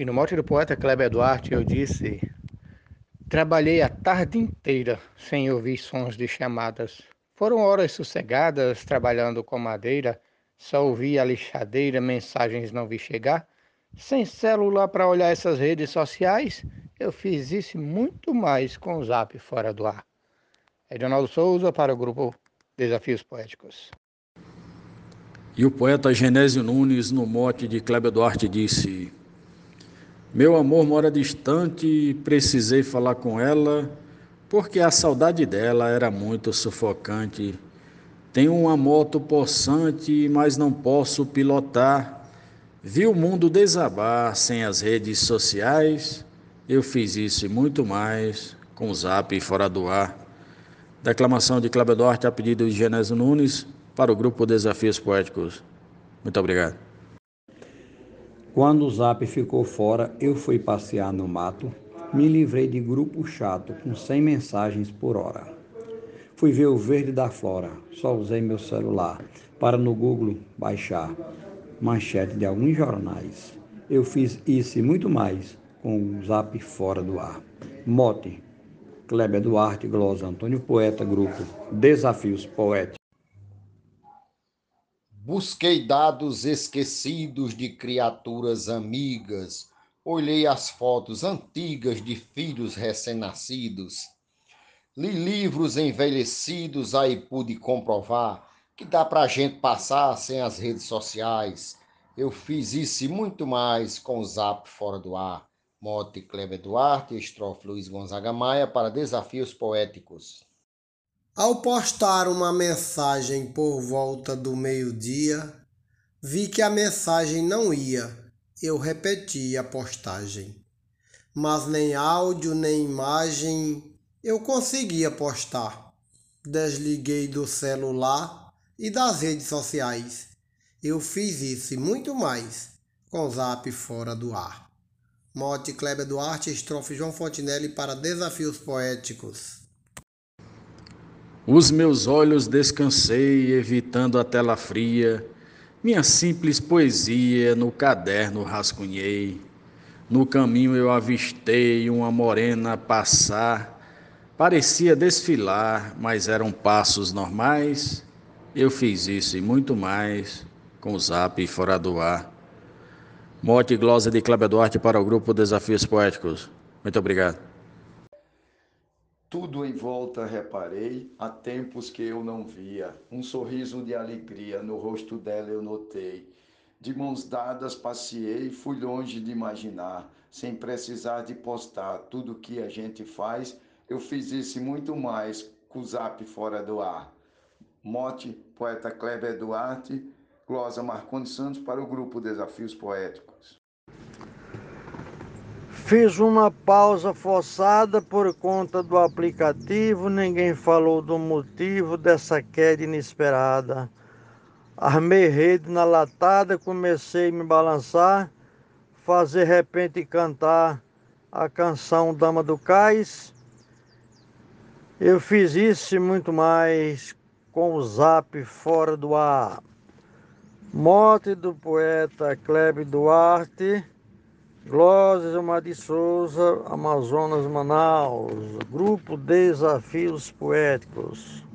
E no mote do poeta Kleber Duarte eu disse: Trabalhei a tarde inteira sem ouvir sons de chamadas. Foram horas sossegadas trabalhando com madeira, só ouvi a lixadeira, mensagens não vi chegar. Sem celular para olhar essas redes sociais, eu fiz isso muito mais com o zap fora do ar. Edinaldo Souza para o grupo Desafios Poéticos. E o poeta Genésio Nunes, no mote de Kleber Duarte, disse: Meu amor mora distante precisei falar com ela, porque a saudade dela era muito sufocante. Tenho uma moto possante, mas não posso pilotar. Vi o mundo desabar sem as redes sociais. Eu fiz isso e muito mais com o zap fora do ar. Declamação de Cláudio Duarte a pedido de Genésio Nunes para o grupo Desafios Poéticos. Muito obrigado. Quando o zap ficou fora, eu fui passear no mato, me livrei de grupo chato com 100 mensagens por hora. Fui ver o verde da flora, só usei meu celular para no Google baixar manchete de alguns jornais. Eu fiz isso e muito mais com o zap fora do ar. Mote, Kleber Duarte, Glosa Antônio Poeta, Grupo Desafios Poéticos. Busquei dados esquecidos de criaturas amigas, olhei as fotos antigas de filhos recém-nascidos, li livros envelhecidos, aí pude comprovar que dá para a gente passar sem as redes sociais. Eu fiz isso e muito mais com o Zap Fora do Ar. Mote Kleber Duarte, estrofe Luiz Gonzaga Maia para Desafios Poéticos. Ao postar uma mensagem por volta do meio-dia, vi que a mensagem não ia. Eu repeti a postagem. Mas nem áudio nem imagem eu conseguia postar. Desliguei do celular e das redes sociais. Eu fiz isso e muito mais com o Zap fora do ar. Mote Kleber Duarte, estrofe João Fontinelli para Desafios Poéticos. Os meus olhos descansei, evitando a tela fria. Minha simples poesia no caderno rascunhei. No caminho eu avistei uma morena passar. Parecia desfilar, mas eram passos normais. Eu fiz isso e muito mais com o Zap fora do ar. Mote e glosa de Cláudio Duarte para o grupo Desafios Poéticos. Muito obrigado. Tudo em volta reparei, há tempos que eu não via. Um sorriso de alegria no rosto dela eu notei. De mãos dadas passeei, fui longe de imaginar, sem precisar de postar tudo que a gente faz. Eu fiz isso muito mais com o zap fora do ar. Mote, poeta Kleber Duarte, glosa Marconi Santos para o grupo Desafios Poéticos. Fiz uma pausa forçada por conta do aplicativo, ninguém falou do motivo dessa queda inesperada. Armei rede na latada, comecei a me balançar, fazer repente cantar a canção Dama do Cais. Eu fiz isso e muito mais com o zap fora do ar. Morte do poeta Kleber Duarte, Glórias Omar de Souza, Amazonas, Manaus, Grupo Desafios Poéticos.